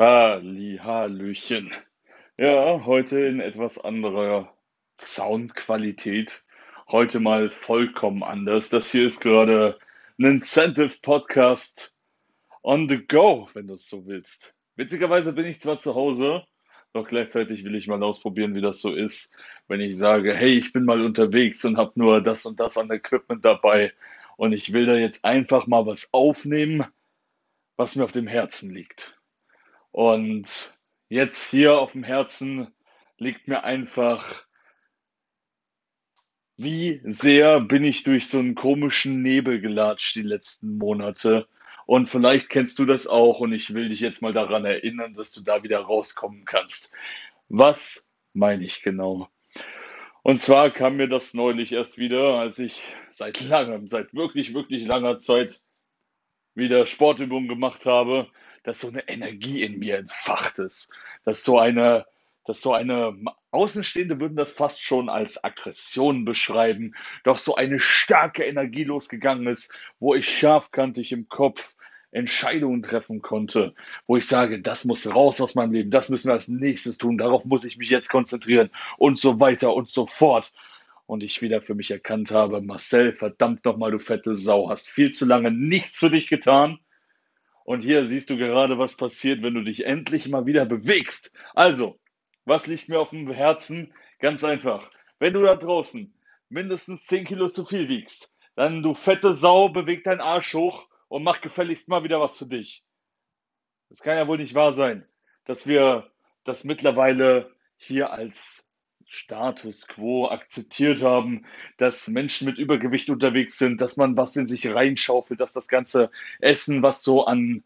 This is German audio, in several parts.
Halli, Hallöchen. Ja, heute in etwas anderer Soundqualität. Heute mal vollkommen anders. Das hier ist gerade ein Incentive Podcast on the go, wenn du es so willst. Witzigerweise bin ich zwar zu Hause, doch gleichzeitig will ich mal ausprobieren, wie das so ist, wenn ich sage, hey, ich bin mal unterwegs und habe nur das und das an Equipment dabei und ich will da jetzt einfach mal was aufnehmen, was mir auf dem Herzen liegt. Und jetzt hier auf dem Herzen liegt mir einfach, wie sehr bin ich durch so einen komischen Nebel gelatscht die letzten Monate. Und vielleicht kennst du das auch und ich will dich jetzt mal daran erinnern, dass du da wieder rauskommen kannst. Was meine ich genau? Und zwar kam mir das neulich erst wieder, als ich seit langem, seit wirklich, wirklich langer Zeit wieder Sportübungen gemacht habe, dass so eine Energie in mir entfacht ist. Dass so eine, dass so eine, Außenstehende würden das fast schon als Aggression beschreiben, doch so eine starke Energie losgegangen ist, wo ich scharfkantig im Kopf Entscheidungen treffen konnte, wo ich sage, das muss raus aus meinem Leben, das müssen wir als nächstes tun, darauf muss ich mich jetzt konzentrieren und so weiter und so fort. Und ich wieder für mich erkannt habe, Marcel, verdammt nochmal, du fette Sau, hast viel zu lange nichts für dich getan. Und hier siehst du gerade, was passiert, wenn du dich endlich mal wieder bewegst. Also, was liegt mir auf dem Herzen? Ganz einfach. Wenn du da draußen mindestens 10 Kilo zu viel wiegst, dann du fette Sau, beweg deinen Arsch hoch und mach gefälligst mal wieder was für dich. Das kann ja wohl nicht wahr sein, dass wir das mittlerweile hier als Status quo akzeptiert haben, dass Menschen mit Übergewicht unterwegs sind, dass man was in sich reinschaufelt, dass das ganze Essen, was so an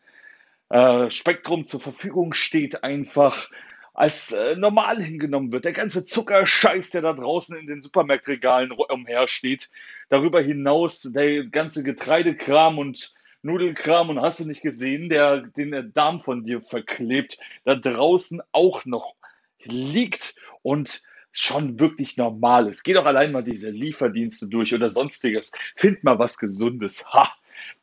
äh, Spektrum zur Verfügung steht, einfach als äh, normal hingenommen wird. Der ganze Zuckerscheiß, der da draußen in den Supermarktregalen umhersteht. Darüber hinaus der ganze Getreidekram und Nudelkram und hast du nicht gesehen, der den Darm von dir verklebt, da draußen auch noch liegt und schon wirklich normal ist. Geh doch allein mal diese Lieferdienste durch oder sonstiges. Find mal was Gesundes. Ha!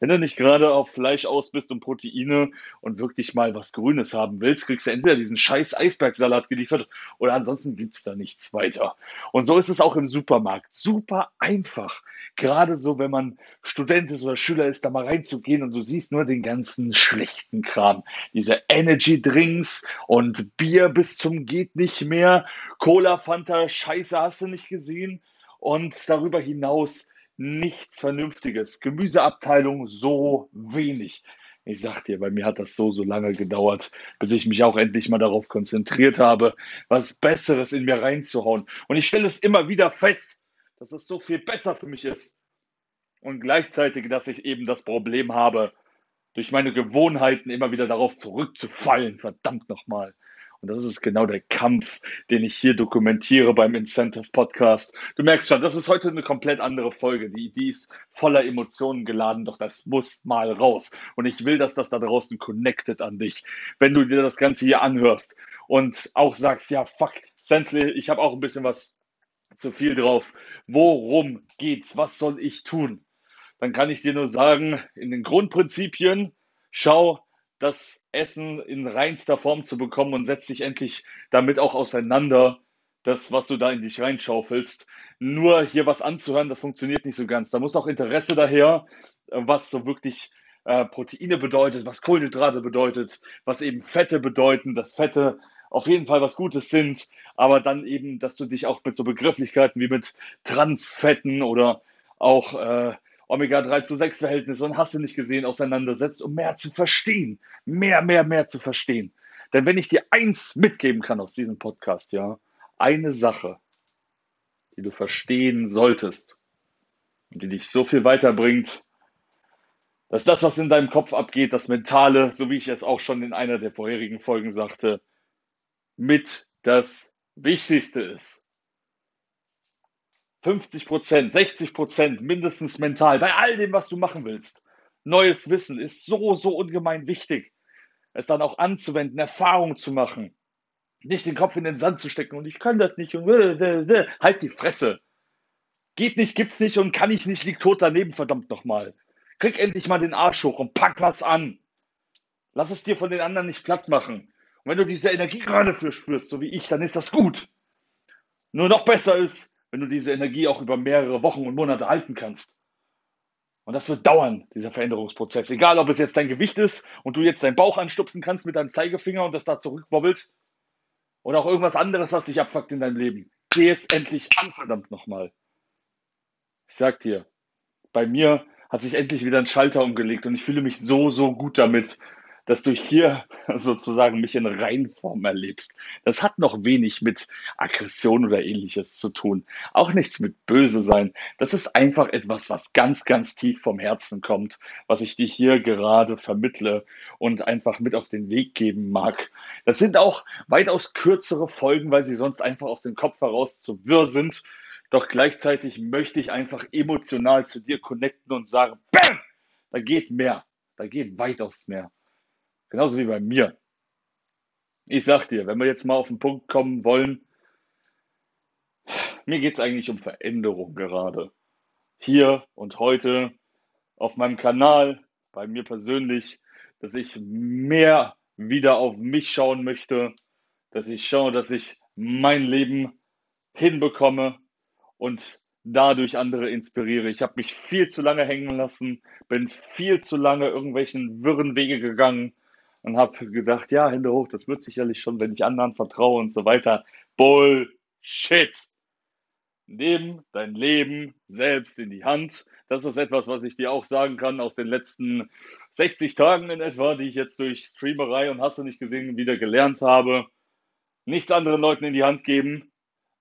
Wenn du nicht gerade auf Fleisch aus bist und Proteine und wirklich mal was Grünes haben willst, kriegst du entweder diesen scheiß Eisbergsalat geliefert oder ansonsten gibt's da nichts weiter. Und so ist es auch im Supermarkt. Super einfach. Gerade so, wenn man Student ist oder Schüler ist, da mal reinzugehen und du siehst nur den ganzen schlechten Kram. Diese Energy Drinks und Bier bis zum geht nicht mehr, Cola, Fanta, Scheiße hast du nicht gesehen. Und darüber hinaus nichts Vernünftiges. Gemüseabteilung so wenig. Ich sag dir, bei mir hat das so, so lange gedauert, bis ich mich auch endlich mal darauf konzentriert habe, was Besseres in mir reinzuhauen. Und ich stelle es immer wieder fest, dass es so viel besser für mich ist. Und gleichzeitig, dass ich eben das Problem habe, durch meine Gewohnheiten immer wieder darauf zurückzufallen. Verdammt nochmal. Und das ist genau der Kampf, den ich hier dokumentiere beim Incentive Podcast. Du merkst schon, das ist heute eine komplett andere Folge. Die, die ist voller Emotionen geladen, doch das muss mal raus. Und ich will, dass das da draußen connected an dich. Wenn du dir das Ganze hier anhörst und auch sagst, ja, fuck, Sensley, ich habe auch ein bisschen was zu viel drauf. Worum geht's? Was soll ich tun? Dann kann ich dir nur sagen, in den Grundprinzipien, schau, das Essen in reinster Form zu bekommen und setz dich endlich damit auch auseinander, das, was du da in dich reinschaufelst. Nur hier was anzuhören, das funktioniert nicht so ganz. Da muss auch Interesse daher, was so wirklich äh, Proteine bedeutet, was Kohlenhydrate bedeutet, was eben Fette bedeuten, dass Fette auf jeden Fall was Gutes sind, aber dann eben, dass du dich auch mit so Begrifflichkeiten wie mit Transfetten oder auch äh, Omega-3 zu 6 Verhältnis und hast du nicht gesehen, auseinandersetzt, um mehr zu verstehen. Mehr, mehr, mehr zu verstehen. Denn wenn ich dir eins mitgeben kann aus diesem Podcast, ja, eine Sache, die du verstehen solltest und die dich so viel weiterbringt, dass das, was in deinem Kopf abgeht, das Mentale, so wie ich es auch schon in einer der vorherigen Folgen sagte, mit das Wichtigste ist. 50 Prozent, 60 Prozent mindestens mental, bei all dem, was du machen willst. Neues Wissen ist so, so ungemein wichtig. Es dann auch anzuwenden, Erfahrung zu machen. Nicht den Kopf in den Sand zu stecken und ich kann das nicht und will, halt die Fresse. Geht nicht, gibt's nicht und kann ich nicht, liegt tot daneben, verdammt nochmal. Krieg endlich mal den Arsch hoch und pack was an. Lass es dir von den anderen nicht platt machen. Und wenn du diese Energie gerade für spürst, so wie ich, dann ist das gut. Nur noch besser ist, wenn du diese Energie auch über mehrere Wochen und Monate halten kannst. Und das wird dauern, dieser Veränderungsprozess. Egal, ob es jetzt dein Gewicht ist und du jetzt deinen Bauch anstupsen kannst mit deinem Zeigefinger und das da zurückwobbelt. Oder auch irgendwas anderes, was dich abfuckt in deinem Leben. Geh es endlich an, verdammt nochmal. Ich sag dir, bei mir hat sich endlich wieder ein Schalter umgelegt und ich fühle mich so, so gut damit, dass du hier sozusagen mich in Reinform erlebst. Das hat noch wenig mit Aggression oder ähnliches zu tun. Auch nichts mit böse sein. Das ist einfach etwas, was ganz, ganz tief vom Herzen kommt, was ich dir hier gerade vermittle und einfach mit auf den Weg geben mag. Das sind auch weitaus kürzere Folgen, weil sie sonst einfach aus dem Kopf heraus zu wirr sind. Doch gleichzeitig möchte ich einfach emotional zu dir connecten und sagen, BAM! Da geht mehr. Da geht weitaus mehr. Genauso wie bei mir. Ich sag dir, wenn wir jetzt mal auf den Punkt kommen wollen, mir geht es eigentlich um Veränderung gerade. Hier und heute auf meinem Kanal, bei mir persönlich, dass ich mehr wieder auf mich schauen möchte, dass ich schaue, dass ich mein Leben hinbekomme und dadurch andere inspiriere. Ich habe mich viel zu lange hängen lassen, bin viel zu lange irgendwelchen wirren Wege gegangen und habe gedacht, ja, Hände hoch, das wird sicherlich schon, wenn ich anderen vertraue und so weiter. Bullshit! Nimm dein Leben selbst in die Hand. Das ist etwas, was ich dir auch sagen kann aus den letzten 60 Tagen in etwa, die ich jetzt durch Streamerei und hast du nicht gesehen wieder gelernt habe. Nichts anderen Leuten in die Hand geben,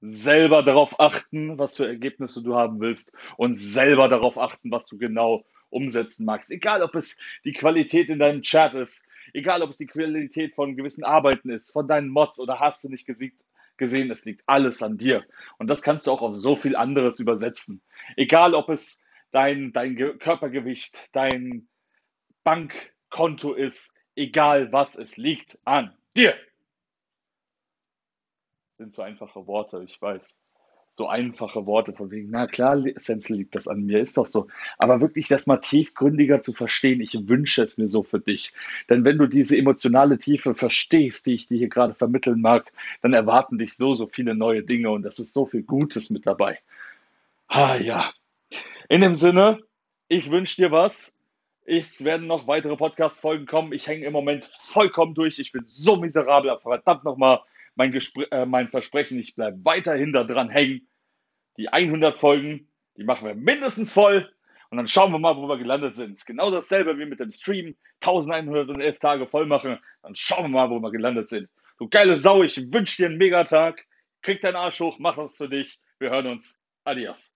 selber darauf achten, was für Ergebnisse du haben willst und selber darauf achten, was du genau umsetzen magst. Egal, ob es die Qualität in deinem Chat ist, egal, ob es die Qualität von gewissen Arbeiten ist, von deinen Mods oder hast du nicht gesiegt, gesehen, es liegt alles an dir. Und das kannst du auch auf so viel anderes übersetzen. Egal, ob es dein, dein Körpergewicht, dein Bankkonto ist, egal was, es liegt an dir. Sind so einfache Worte, ich weiß so einfache Worte von wegen, na klar, Sense liegt das an mir, ist doch so. Aber wirklich das mal tiefgründiger zu verstehen, ich wünsche es mir so für dich. Denn wenn du diese emotionale Tiefe verstehst, die ich dir hier gerade vermitteln mag, dann erwarten dich so, so viele neue Dinge und das ist so viel Gutes mit dabei. Ah ja. In dem Sinne, ich wünsche dir was. Es werden noch weitere Podcast-Folgen kommen. Ich hänge im Moment vollkommen durch. Ich bin so miserabel. Verdammt nochmal mein, äh, mein Versprechen. Ich bleibe weiterhin da dran hängen die 100 Folgen, die machen wir mindestens voll und dann schauen wir mal, wo wir gelandet sind. Ist genau dasselbe wie mit dem Stream, 1111 Tage voll machen, dann schauen wir mal, wo wir gelandet sind. Du geile Sau, ich wünsche dir einen Megatag. Krieg deinen Arsch hoch, mach was für dich. Wir hören uns. Adios.